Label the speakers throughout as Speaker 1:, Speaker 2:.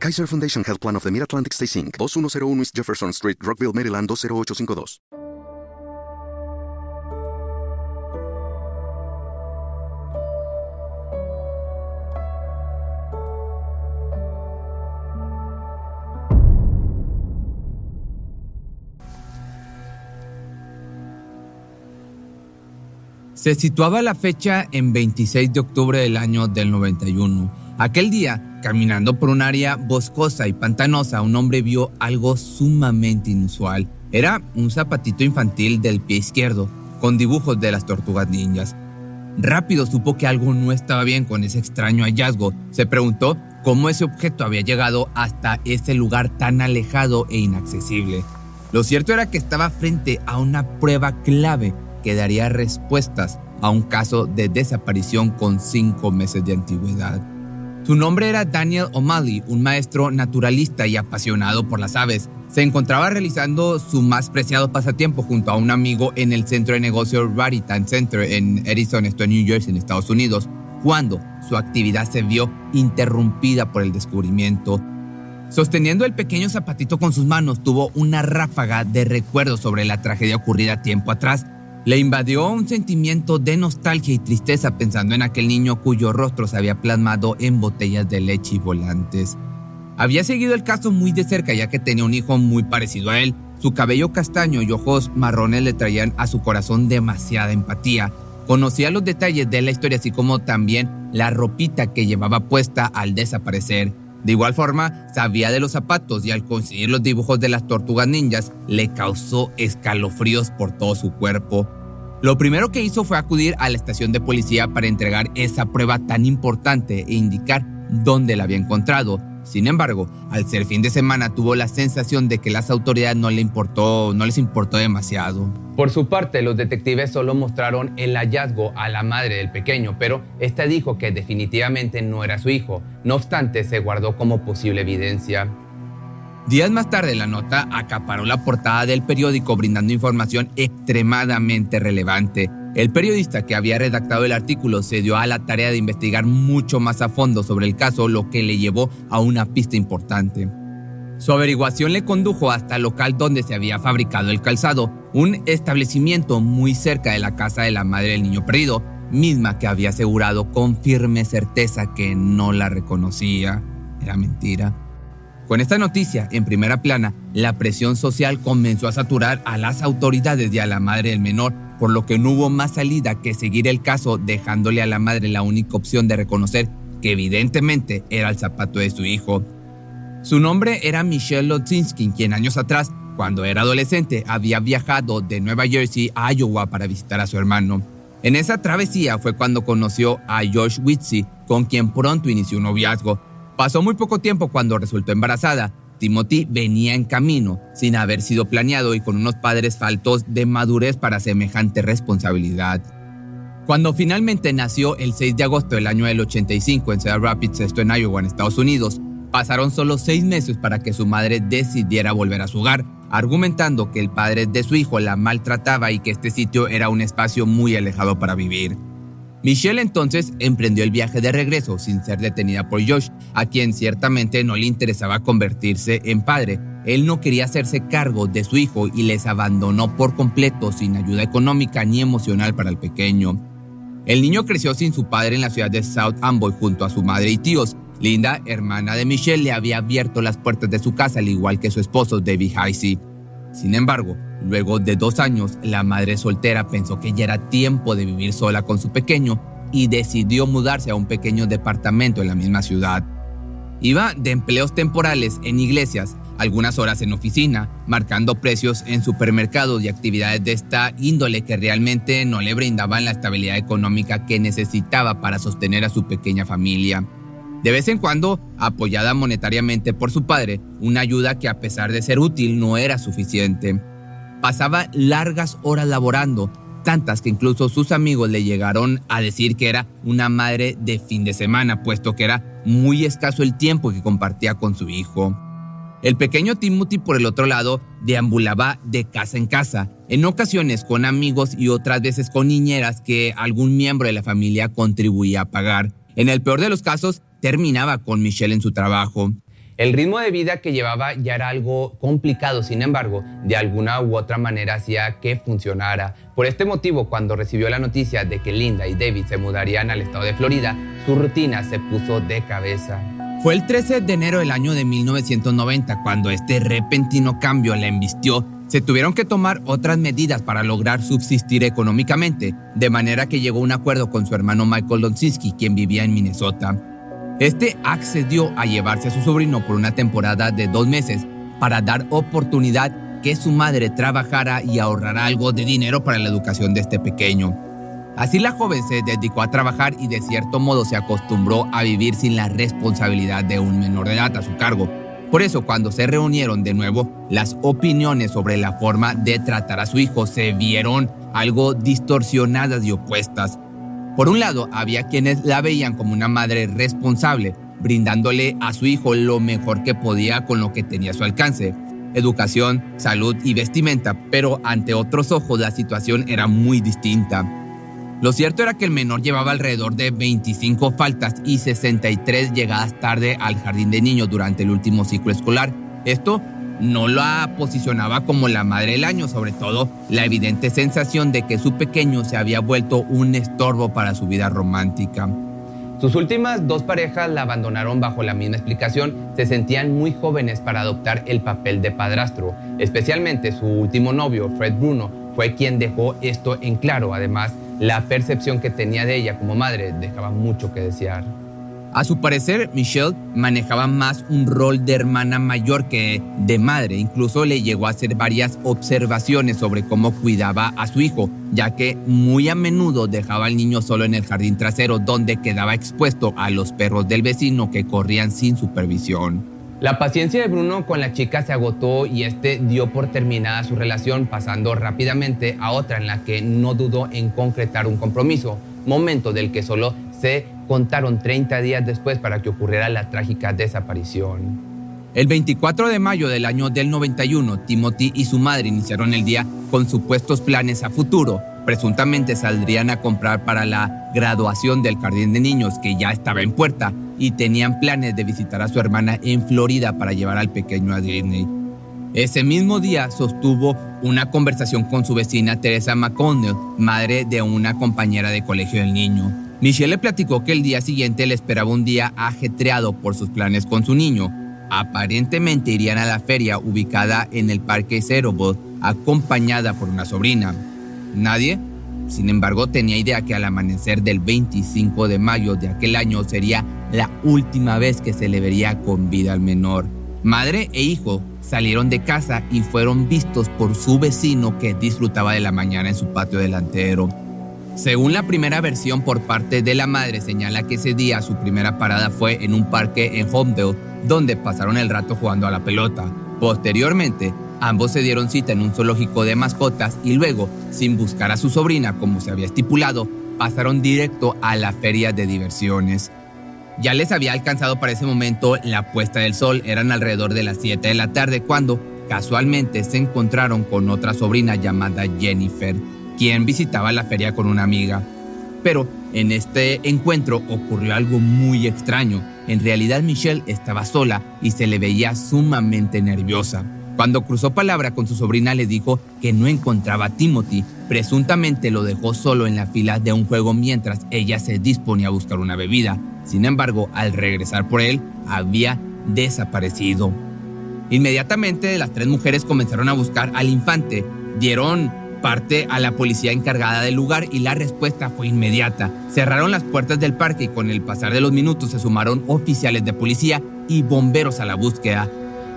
Speaker 1: Kaiser Foundation Health Plan of the Mid-Atlantic Stay Inc., 2101 East Jefferson Street, Rockville, Maryland 20852.
Speaker 2: Se situaba la fecha en 26 de octubre del año del 91. Aquel día, caminando por un área boscosa y pantanosa, un hombre vio algo sumamente inusual. Era un zapatito infantil del pie izquierdo, con dibujos de las tortugas ninjas. Rápido supo que algo no estaba bien con ese extraño hallazgo. Se preguntó cómo ese objeto había llegado hasta ese lugar tan alejado e inaccesible. Lo cierto era que estaba frente a una prueba clave que daría respuestas a un caso de desaparición con cinco meses de antigüedad. Su nombre era Daniel O'Malley, un maestro naturalista y apasionado por las aves. Se encontraba realizando su más preciado pasatiempo junto a un amigo en el centro de negocios Raritan Center en Edison, esto en New Jersey, en Estados Unidos, cuando su actividad se vio interrumpida por el descubrimiento. Sosteniendo el pequeño zapatito con sus manos, tuvo una ráfaga de recuerdos sobre la tragedia ocurrida tiempo atrás le invadió un sentimiento de nostalgia y tristeza pensando en aquel niño cuyo rostro se había plasmado en botellas de leche y volantes. Había seguido el caso muy de cerca ya que tenía un hijo muy parecido a él. Su cabello castaño y ojos marrones le traían a su corazón demasiada empatía. Conocía los detalles de la historia así como también la ropita que llevaba puesta al desaparecer. De igual forma, sabía de los zapatos y al conseguir los dibujos de las tortugas ninjas, le causó escalofríos por todo su cuerpo. Lo primero que hizo fue acudir a la estación de policía para entregar esa prueba tan importante e indicar dónde la había encontrado. Sin embargo, al ser fin de semana tuvo la sensación de que las autoridades no, le importó, no les importó demasiado. Por su parte, los detectives solo mostraron el hallazgo a la madre del pequeño, pero esta dijo que definitivamente no era su hijo. No obstante, se guardó como posible evidencia. Días más tarde, la nota acaparó la portada del periódico brindando información extremadamente relevante. El periodista que había redactado el artículo se dio a la tarea de investigar mucho más a fondo sobre el caso, lo que le llevó a una pista importante. Su averiguación le condujo hasta el local donde se había fabricado el calzado, un establecimiento muy cerca de la casa de la madre del niño perdido, misma que había asegurado con firme certeza que no la reconocía. Era mentira. Con esta noticia en primera plana, la presión social comenzó a saturar a las autoridades y a la madre del menor, por lo que no hubo más salida que seguir el caso dejándole a la madre la única opción de reconocer que evidentemente era el zapato de su hijo. Su nombre era Michelle Lotzinski, quien años atrás, cuando era adolescente, había viajado de Nueva Jersey a Iowa para visitar a su hermano. En esa travesía fue cuando conoció a Josh Witzy, con quien pronto inició un noviazgo. Pasó muy poco tiempo cuando resultó embarazada Timothy venía en camino, sin haber sido planeado y con unos padres faltos de madurez para semejante responsabilidad. Cuando finalmente nació el 6 de agosto del año del 85 en Cedar Rapids, esto en Iowa, en Estados Unidos, pasaron solo seis meses para que su madre decidiera volver a su hogar, argumentando que el padre de su hijo la maltrataba y que este sitio era un espacio muy alejado para vivir. Michelle entonces emprendió el viaje de regreso sin ser detenida por Josh, a quien ciertamente no le interesaba convertirse en padre. Él no quería hacerse cargo de su hijo y les abandonó por completo sin ayuda económica ni emocional para el pequeño. El niño creció sin su padre en la ciudad de South Amboy junto a su madre y tíos. Linda, hermana de Michelle, le había abierto las puertas de su casa al igual que su esposo David Heisey. Sin embargo, luego de dos años, la madre soltera pensó que ya era tiempo de vivir sola con su pequeño y decidió mudarse a un pequeño departamento en la misma ciudad. Iba de empleos temporales en iglesias, algunas horas en oficina, marcando precios en supermercados y actividades de esta índole que realmente no le brindaban la estabilidad económica que necesitaba para sostener a su pequeña familia. De vez en cuando, apoyada monetariamente por su padre, una ayuda que a pesar de ser útil no era suficiente. pasaba largas horas laborando, tantas que incluso sus amigos le llegaron a decir que era una madre de fin de semana, puesto que era muy escaso el tiempo que compartía con su hijo. El pequeño Timothy, por el otro lado, deambulaba de casa en casa, en ocasiones con amigos y otras veces con niñeras que algún miembro de la familia contribuía a pagar. En el peor de los casos, terminaba con Michelle en su trabajo. El ritmo de vida que llevaba ya era algo complicado, sin embargo, de alguna u otra manera hacía que funcionara. Por este motivo, cuando recibió la noticia de que Linda y David se mudarían al estado de Florida, su rutina se puso de cabeza. Fue el 13 de enero del año de 1990 cuando este repentino cambio la embistió. Se tuvieron que tomar otras medidas para lograr subsistir económicamente, de manera que llegó a un acuerdo con su hermano Michael Lonsinski, quien vivía en Minnesota. Este accedió a llevarse a su sobrino por una temporada de dos meses para dar oportunidad que su madre trabajara y ahorrara algo de dinero para la educación de este pequeño. Así la joven se dedicó a trabajar y de cierto modo se acostumbró a vivir sin la responsabilidad de un menor de edad a su cargo. Por eso cuando se reunieron de nuevo, las opiniones sobre la forma de tratar a su hijo se vieron algo distorsionadas y opuestas. Por un lado, había quienes la veían como una madre responsable, brindándole a su hijo lo mejor que podía con lo que tenía a su alcance, educación, salud y vestimenta, pero ante otros ojos la situación era muy distinta. Lo cierto era que el menor llevaba alrededor de 25 faltas y 63 llegadas tarde al jardín de niños durante el último ciclo escolar. Esto no la posicionaba como la madre del año, sobre todo la evidente sensación de que su pequeño se había vuelto un estorbo para su vida romántica. Sus últimas dos parejas la abandonaron bajo la misma explicación, se sentían muy jóvenes para adoptar el papel de padrastro, especialmente su último novio, Fred Bruno, fue quien dejó esto en claro. Además, la percepción que tenía de ella como madre dejaba mucho que desear. A su parecer, Michelle manejaba más un rol de hermana mayor que de madre. Incluso le llegó a hacer varias observaciones sobre cómo cuidaba a su hijo, ya que muy a menudo dejaba al niño solo en el jardín trasero, donde quedaba expuesto a los perros del vecino que corrían sin supervisión. La paciencia de Bruno con la chica se agotó y este dio por terminada su relación, pasando rápidamente a otra en la que no dudó en concretar un compromiso, momento del que solo se contaron 30 días después para que ocurriera la trágica desaparición. El 24 de mayo del año del 91, Timothy y su madre iniciaron el día con supuestos planes a futuro. Presuntamente saldrían a comprar para la graduación del jardín de niños que ya estaba en puerta y tenían planes de visitar a su hermana en Florida para llevar al pequeño a Disney. Ese mismo día sostuvo una conversación con su vecina Teresa McConnell, madre de una compañera de colegio del niño. Michelle le platicó que el día siguiente le esperaba un día ajetreado por sus planes con su niño. Aparentemente irían a la feria ubicada en el Parque Cerobot, acompañada por una sobrina. Nadie, sin embargo, tenía idea que al amanecer del 25 de mayo de aquel año sería la última vez que se le vería con vida al menor. Madre e hijo salieron de casa y fueron vistos por su vecino que disfrutaba de la mañana en su patio delantero. Según la primera versión por parte de la madre señala que ese día su primera parada fue en un parque en Homedale donde pasaron el rato jugando a la pelota. Posteriormente, ambos se dieron cita en un zoológico de mascotas y luego, sin buscar a su sobrina como se había estipulado, pasaron directo a la feria de diversiones. Ya les había alcanzado para ese momento la puesta del sol, eran alrededor de las 7 de la tarde cuando casualmente se encontraron con otra sobrina llamada Jennifer, quien visitaba la feria con una amiga. Pero en este encuentro ocurrió algo muy extraño. En realidad Michelle estaba sola y se le veía sumamente nerviosa. Cuando cruzó palabra con su sobrina le dijo que no encontraba a Timothy. Presuntamente lo dejó solo en la fila de un juego mientras ella se disponía a buscar una bebida. Sin embargo, al regresar por él, había desaparecido. Inmediatamente las tres mujeres comenzaron a buscar al infante. Dieron parte a la policía encargada del lugar y la respuesta fue inmediata. Cerraron las puertas del parque y con el pasar de los minutos se sumaron oficiales de policía y bomberos a la búsqueda.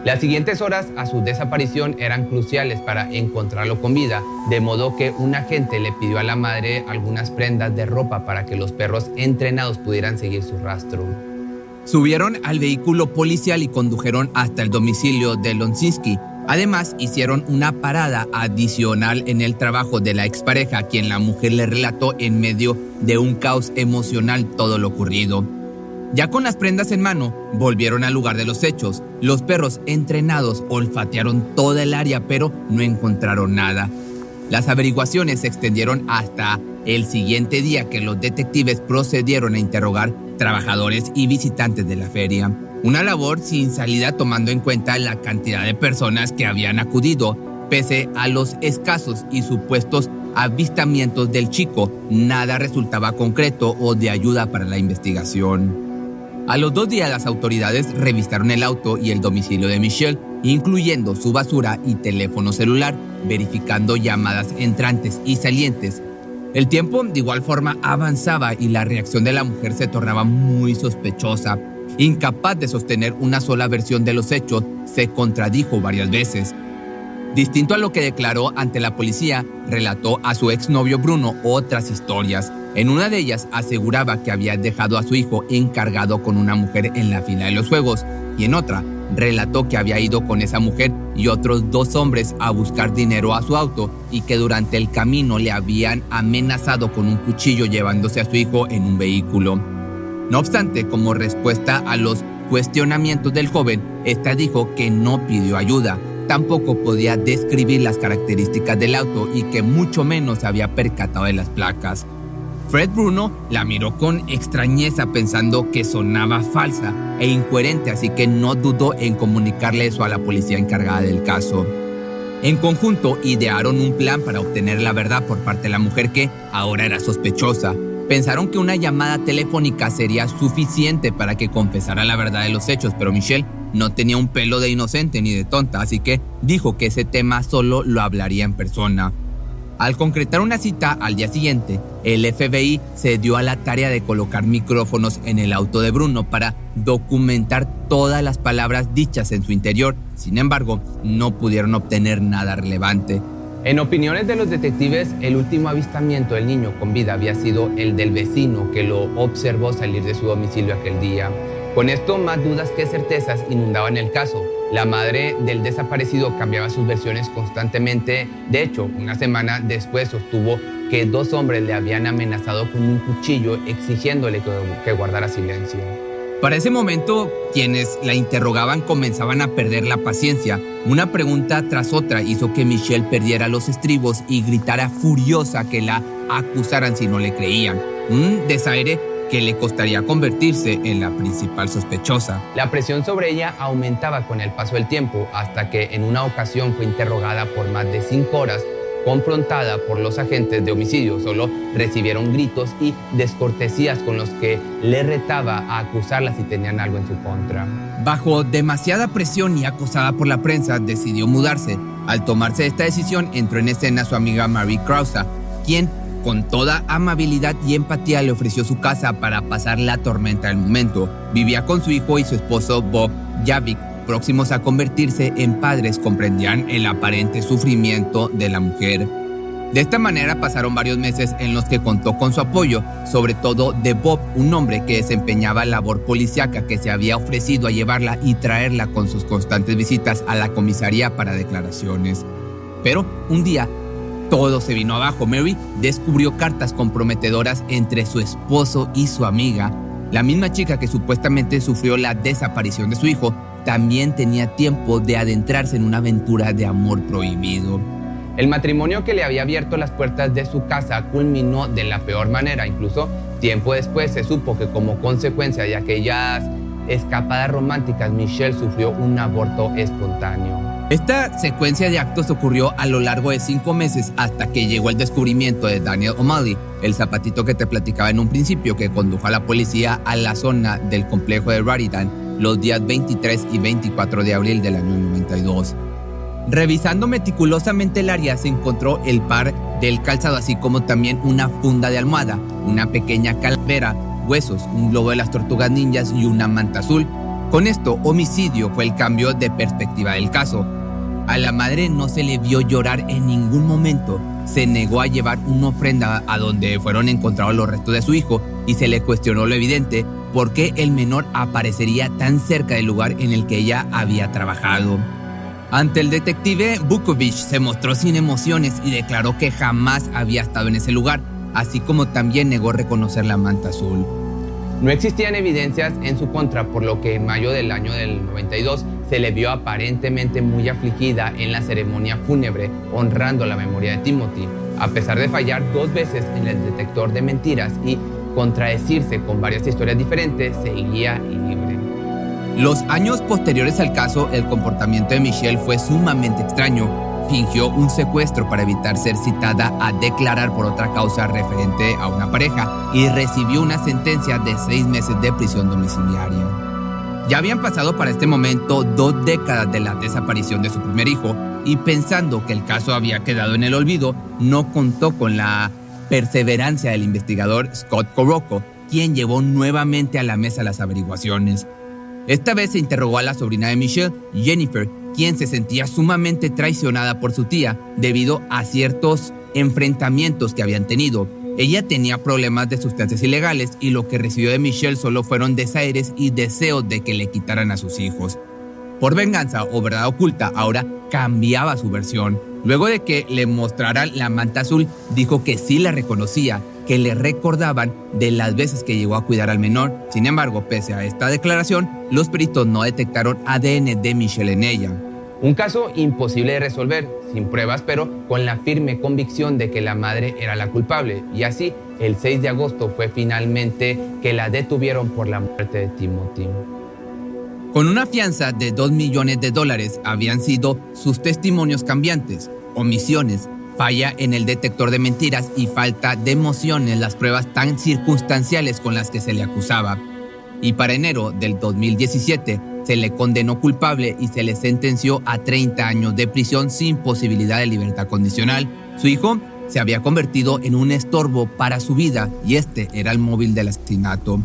Speaker 2: Las siguientes horas a su desaparición eran cruciales para encontrarlo con vida, de modo que un agente le pidió a la madre algunas prendas de ropa para que los perros entrenados pudieran seguir su rastro. Subieron al vehículo policial y condujeron hasta el domicilio de Lonsinski. Además, hicieron una parada adicional en el trabajo de la expareja, quien la mujer le relató en medio de un caos emocional todo lo ocurrido. Ya con las prendas en mano, volvieron al lugar de los hechos. Los perros entrenados olfatearon toda el área, pero no encontraron nada. Las averiguaciones se extendieron hasta el siguiente día que los detectives procedieron a interrogar trabajadores y visitantes de la feria. Una labor sin salida tomando en cuenta la cantidad de personas que habían acudido. Pese a los escasos y supuestos avistamientos del chico, nada resultaba concreto o de ayuda para la investigación. A los dos días las autoridades revisaron el auto y el domicilio de Michelle, incluyendo su basura y teléfono celular, verificando llamadas entrantes y salientes. El tiempo de igual forma avanzaba y la reacción de la mujer se tornaba muy sospechosa. Incapaz de sostener una sola versión de los hechos, se contradijo varias veces. Distinto a lo que declaró ante la policía, relató a su exnovio Bruno otras historias. En una de ellas aseguraba que había dejado a su hijo encargado con una mujer en la fila de los juegos y en otra relató que había ido con esa mujer y otros dos hombres a buscar dinero a su auto y que durante el camino le habían amenazado con un cuchillo llevándose a su hijo en un vehículo. No obstante, como respuesta a los cuestionamientos del joven, esta dijo que no pidió ayuda, tampoco podía describir las características del auto y que mucho menos había percatado de las placas. Fred Bruno la miró con extrañeza pensando que sonaba falsa e incoherente, así que no dudó en comunicarle eso a la policía encargada del caso. En conjunto idearon un plan para obtener la verdad por parte de la mujer que ahora era sospechosa. Pensaron que una llamada telefónica sería suficiente para que confesara la verdad de los hechos, pero Michelle no tenía un pelo de inocente ni de tonta, así que dijo que ese tema solo lo hablaría en persona. Al concretar una cita al día siguiente, el FBI se dio a la tarea de colocar micrófonos en el auto de Bruno para documentar todas las palabras dichas en su interior. Sin embargo, no pudieron obtener nada relevante. En opiniones de los detectives, el último avistamiento del niño con vida había sido el del vecino que lo observó salir de su domicilio aquel día. Con esto, más dudas que certezas inundaban el caso. La madre del desaparecido cambiaba sus versiones constantemente. De hecho, una semana después sostuvo que dos hombres le habían amenazado con un cuchillo exigiéndole que guardara silencio. Para ese momento, quienes la interrogaban comenzaban a perder la paciencia. Una pregunta tras otra hizo que Michelle perdiera los estribos y gritara furiosa que la acusaran si no le creían. Un desaire que le costaría convertirse en la principal sospechosa. La presión sobre ella aumentaba con el paso del tiempo hasta que en una ocasión fue interrogada por más de cinco horas confrontada por los agentes de homicidio. Solo recibieron gritos y descortesías con los que le retaba a acusarla si tenían algo en su contra. Bajo demasiada presión y acosada por la prensa, decidió mudarse. Al tomarse esta decisión, entró en escena su amiga Marie Krausa, quien con toda amabilidad y empatía le ofreció su casa para pasar la tormenta del momento. Vivía con su hijo y su esposo Bob Javik, próximos a convertirse en padres, comprendían el aparente sufrimiento de la mujer. De esta manera pasaron varios meses en los que contó con su apoyo, sobre todo de Bob, un hombre que desempeñaba labor policíaca que se había ofrecido a llevarla y traerla con sus constantes visitas a la comisaría para declaraciones. Pero un día todo se vino abajo. Mary descubrió cartas comprometedoras entre su esposo y su amiga. La misma chica que supuestamente sufrió la desaparición de su hijo también tenía tiempo de adentrarse en una aventura de amor prohibido. El matrimonio que le había abierto las puertas de su casa culminó de la peor manera. Incluso tiempo después se supo que como consecuencia de aquellas escapadas románticas, Michelle sufrió un aborto espontáneo. Esta secuencia de actos ocurrió a lo largo de cinco meses hasta que llegó el descubrimiento de Daniel O'Malley, el zapatito que te platicaba en un principio que condujo a la policía a la zona del complejo de Raritan los días 23 y 24 de abril del año 92. Revisando meticulosamente el área se encontró el par del calzado así como también una funda de almohada, una pequeña calavera, huesos, un globo de las tortugas ninjas y una manta azul. Con esto, homicidio fue el cambio de perspectiva del caso. A la madre no se le vio llorar en ningún momento. Se negó a llevar una ofrenda a donde fueron encontrados los restos de su hijo y se le cuestionó lo evidente, por qué el menor aparecería tan cerca del lugar en el que ella había trabajado. Ante el detective, Bukovic se mostró sin emociones y declaró que jamás había estado en ese lugar, así como también negó reconocer la manta azul. No existían evidencias en su contra, por lo que en mayo del año del 92 se le vio aparentemente muy afligida en la ceremonia fúnebre, honrando la memoria de Timothy, a pesar de fallar dos veces en el detector de mentiras y contradecirse con varias historias diferentes, seguía libre. Los años posteriores al caso, el comportamiento de Michelle fue sumamente extraño. Fingió un secuestro para evitar ser citada a declarar por otra causa referente a una pareja y recibió una sentencia de seis meses de prisión domiciliaria. Ya habían pasado para este momento dos décadas de la desaparición de su primer hijo y pensando que el caso había quedado en el olvido, no contó con la perseverancia del investigador Scott Corocco, quien llevó nuevamente a la mesa las averiguaciones. Esta vez se interrogó a la sobrina de Michelle, Jennifer, quien se sentía sumamente traicionada por su tía debido a ciertos enfrentamientos que habían tenido. Ella tenía problemas de sustancias ilegales y lo que recibió de Michelle solo fueron desaires y deseos de que le quitaran a sus hijos. Por venganza o verdad oculta, ahora cambiaba su versión. Luego de que le mostraran la manta azul, dijo que sí la reconocía que le recordaban de las veces que llegó a cuidar al menor. Sin embargo, pese a esta declaración, los peritos no detectaron ADN de Michelle en ella. Un caso imposible de resolver, sin pruebas, pero con la firme convicción de que la madre era la culpable. Y así, el 6 de agosto fue finalmente que la detuvieron por la muerte de Timothy. Con una fianza de 2 millones de dólares habían sido sus testimonios cambiantes, omisiones, falla en el detector de mentiras y falta de emoción en las pruebas tan circunstanciales con las que se le acusaba. Y para enero del 2017 se le condenó culpable y se le sentenció a 30 años de prisión sin posibilidad de libertad condicional. Su hijo se había convertido en un estorbo para su vida y este era el móvil del asesinato.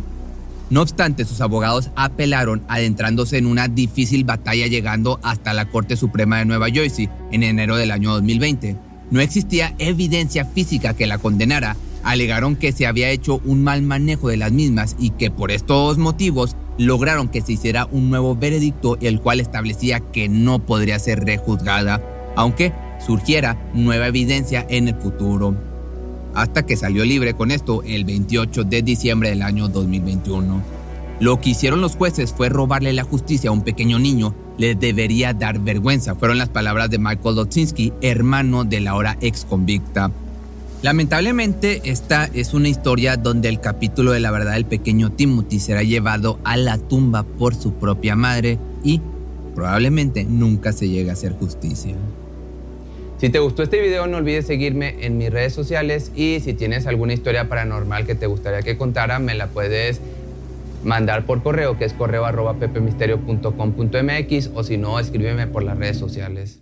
Speaker 2: No obstante, sus abogados apelaron adentrándose en una difícil batalla llegando hasta la Corte Suprema de Nueva Jersey en enero del año 2020. No existía evidencia física que la condenara. Alegaron que se había hecho un mal manejo de las mismas y que por estos motivos lograron que se hiciera un nuevo veredicto el cual establecía que no podría ser rejuzgada, aunque surgiera nueva evidencia en el futuro. Hasta que salió libre con esto el 28 de diciembre del año 2021. Lo que hicieron los jueces fue robarle la justicia a un pequeño niño le debería dar vergüenza, fueron las palabras de Michael Lotzinski, hermano de la ahora ex convicta. Lamentablemente, esta es una historia donde el capítulo de la verdad del pequeño Timothy será llevado a la tumba por su propia madre y probablemente nunca se llegue a hacer justicia. Si te gustó este video no olvides seguirme en mis redes sociales y si tienes alguna historia paranormal que te gustaría que contara me la puedes mandar por correo, que es correo arroba pepemisterio.com.mx o si no, escríbeme por las redes sociales.